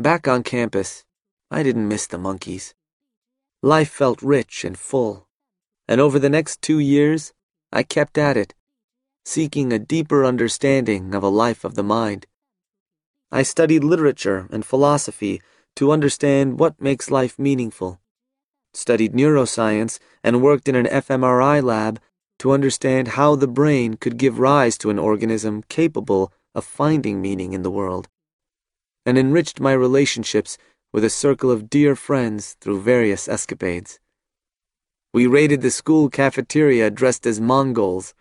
Back on campus, I didn't miss the monkeys. Life felt rich and full, and over the next two years, I kept at it, seeking a deeper understanding of a life of the mind. I studied literature and philosophy to understand what makes life meaningful, studied neuroscience, and worked in an fMRI lab to understand how the brain could give rise to an organism capable of finding meaning in the world, and enriched my relationships with a circle of dear friends through various escapades. We raided the school cafeteria dressed as Mongols,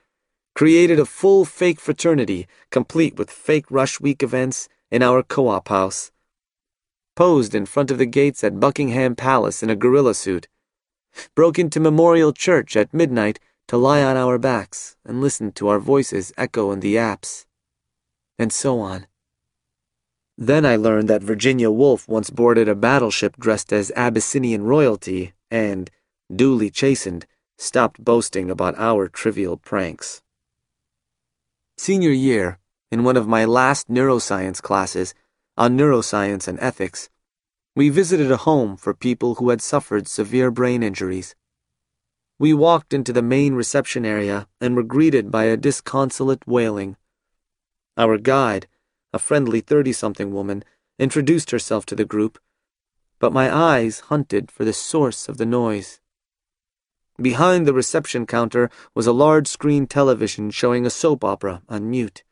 created a full fake fraternity complete with fake Rush Week events in our co op house, posed in front of the gates at Buckingham Palace in a gorilla suit, broke into Memorial Church at midnight to lie on our backs and listen to our voices echo in the apse, and so on. Then I learned that Virginia Woolf once boarded a battleship dressed as Abyssinian royalty and, duly chastened, stopped boasting about our trivial pranks. Senior year, in one of my last neuroscience classes, on neuroscience and ethics, we visited a home for people who had suffered severe brain injuries. We walked into the main reception area and were greeted by a disconsolate wailing. Our guide, a friendly 30 something woman, introduced herself to the group, but my eyes hunted for the source of the noise. Behind the reception counter was a large screen television showing a soap opera on mute.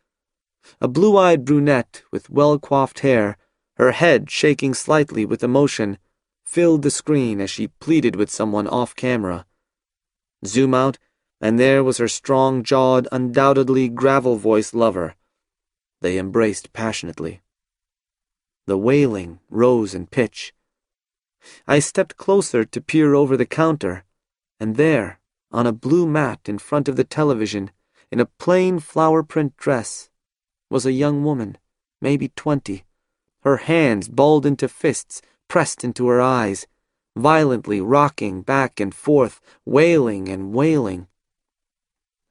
A blue eyed brunette with well coiffed hair, her head shaking slightly with emotion, filled the screen as she pleaded with someone off camera. Zoom out, and there was her strong jawed, undoubtedly gravel voiced lover they embraced passionately. The wailing rose in pitch. I stepped closer to peer over the counter, and there, on a blue mat in front of the television, in a plain flower print dress, was a young woman, maybe twenty, her hands balled into fists pressed into her eyes, violently rocking back and forth, wailing and wailing.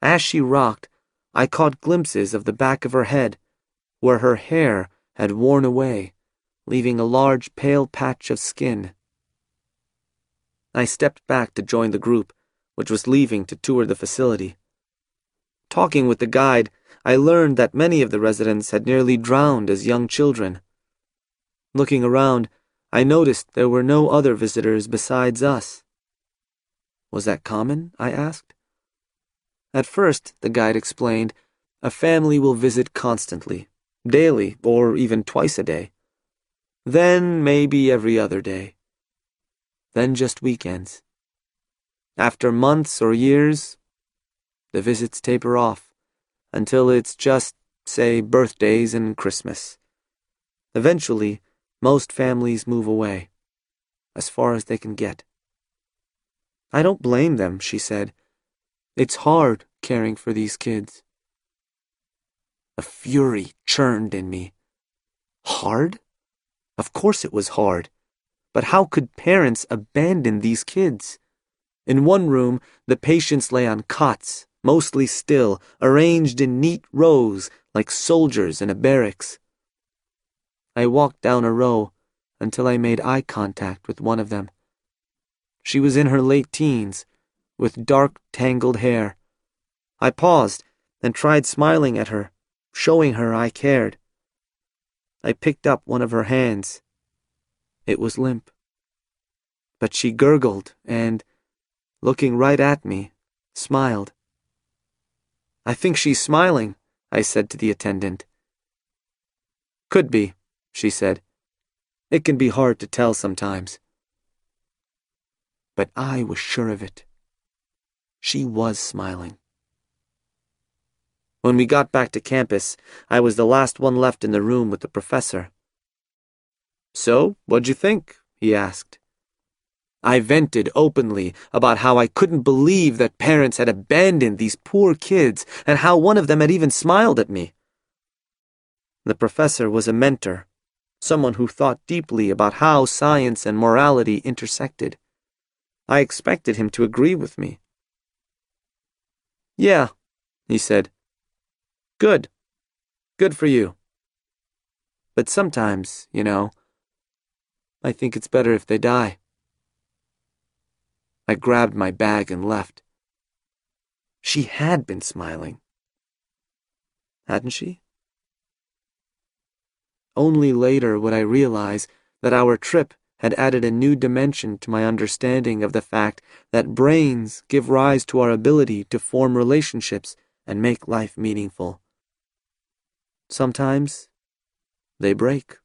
As she rocked, I caught glimpses of the back of her head, where her hair had worn away, leaving a large pale patch of skin. I stepped back to join the group, which was leaving to tour the facility. Talking with the guide, I learned that many of the residents had nearly drowned as young children. Looking around, I noticed there were no other visitors besides us. Was that common? I asked. At first, the guide explained, a family will visit constantly, daily, or even twice a day. Then maybe every other day. Then just weekends. After months or years, the visits taper off until it's just, say, birthdays and Christmas. Eventually, most families move away, as far as they can get. I don't blame them, she said. It's hard caring for these kids. A fury churned in me. Hard? Of course it was hard. But how could parents abandon these kids? In one room, the patients lay on cots, mostly still, arranged in neat rows like soldiers in a barracks. I walked down a row until I made eye contact with one of them. She was in her late teens, with dark, tangled hair. I paused and tried smiling at her showing her I cared. I picked up one of her hands. It was limp. But she gurgled and, looking right at me, smiled. I think she's smiling, I said to the attendant. Could be, she said. It can be hard to tell sometimes. But I was sure of it. She was smiling. When we got back to campus, I was the last one left in the room with the professor. So, what'd you think? he asked. I vented openly about how I couldn't believe that parents had abandoned these poor kids and how one of them had even smiled at me. The professor was a mentor, someone who thought deeply about how science and morality intersected. I expected him to agree with me. Yeah, he said. Good. Good for you. But sometimes, you know, I think it's better if they die. I grabbed my bag and left. She had been smiling. Hadn't she? Only later would I realize that our trip had added a new dimension to my understanding of the fact that brains give rise to our ability to form relationships and make life meaningful. Sometimes they break.